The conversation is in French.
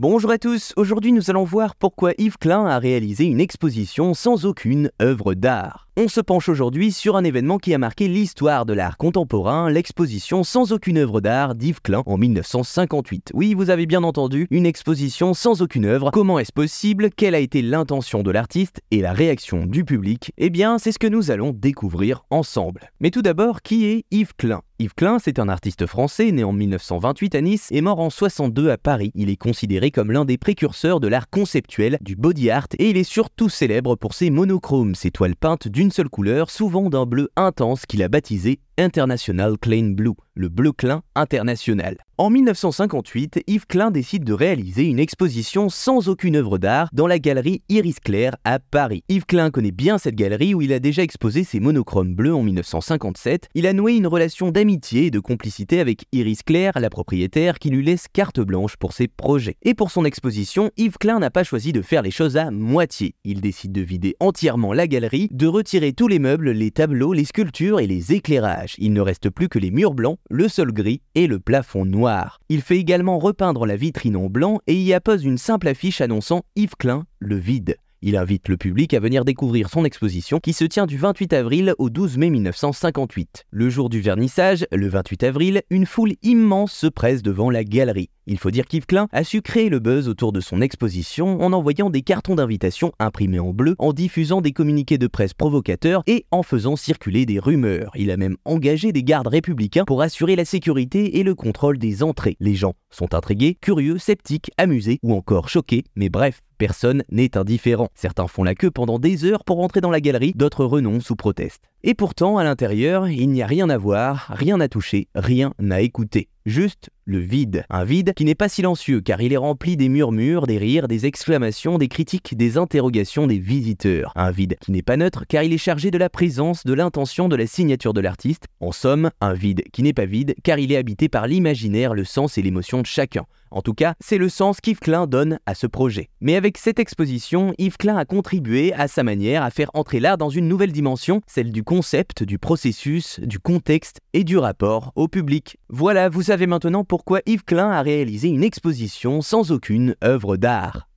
Bonjour à tous, aujourd'hui nous allons voir pourquoi Yves Klein a réalisé une exposition sans aucune œuvre d'art. On se penche aujourd'hui sur un événement qui a marqué l'histoire de l'art contemporain, l'exposition sans aucune œuvre d'art d'Yves Klein en 1958. Oui, vous avez bien entendu, une exposition sans aucune œuvre. Comment est-ce possible? Quelle a été l'intention de l'artiste et la réaction du public? Eh bien, c'est ce que nous allons découvrir ensemble. Mais tout d'abord, qui est Yves Klein? Yves Klein, c'est un artiste français né en 1928 à Nice et mort en 62 à Paris. Il est considéré comme l'un des précurseurs de l'art conceptuel, du body art, et il est surtout célèbre pour ses monochromes, ses toiles peintes d'une seule couleur, souvent d'un bleu intense qu'il a baptisé International Klein Blue, le bleu Klein international. En 1958, Yves Klein décide de réaliser une exposition sans aucune œuvre d'art dans la galerie Iris Clair à Paris. Yves Klein connaît bien cette galerie où il a déjà exposé ses monochromes bleus en 1957. Il a noué une relation d'amitié et de complicité avec Iris Clair, la propriétaire, qui lui laisse carte blanche pour ses projets. Et pour son exposition, Yves Klein n'a pas choisi de faire les choses à moitié. Il décide de vider entièrement la galerie, de retirer tous les meubles, les tableaux, les sculptures et les éclairages. Il ne reste plus que les murs blancs, le sol gris et le plafond noir. Il fait également repeindre la vitrine en blanc et y appose une simple affiche annonçant Yves Klein, le vide. Il invite le public à venir découvrir son exposition qui se tient du 28 avril au 12 mai 1958. Le jour du vernissage, le 28 avril, une foule immense se presse devant la galerie. Il faut dire qu'Yves Klein a su créer le buzz autour de son exposition en envoyant des cartons d'invitation imprimés en bleu, en diffusant des communiqués de presse provocateurs et en faisant circuler des rumeurs. Il a même engagé des gardes républicains pour assurer la sécurité et le contrôle des entrées. Les gens sont intrigués, curieux, sceptiques, amusés ou encore choqués, mais bref, Personne n'est indifférent. Certains font la queue pendant des heures pour entrer dans la galerie, d'autres renoncent ou protestent. Et pourtant, à l'intérieur, il n'y a rien à voir, rien à toucher, rien à écouter. Juste le vide. Un vide qui n'est pas silencieux car il est rempli des murmures, des rires, des exclamations, des critiques, des interrogations des visiteurs. Un vide qui n'est pas neutre car il est chargé de la présence, de l'intention, de la signature de l'artiste. En somme, un vide qui n'est pas vide car il est habité par l'imaginaire, le sens et l'émotion de chacun. En tout cas, c'est le sens qu'Yves Klein donne à ce projet. Mais avec cette exposition, Yves Klein a contribué à sa manière à faire entrer l'art dans une nouvelle dimension, celle du concept, du processus, du contexte et du rapport au public. Voilà, vous savez maintenant pourquoi Yves Klein a réalisé une exposition sans aucune œuvre d'art.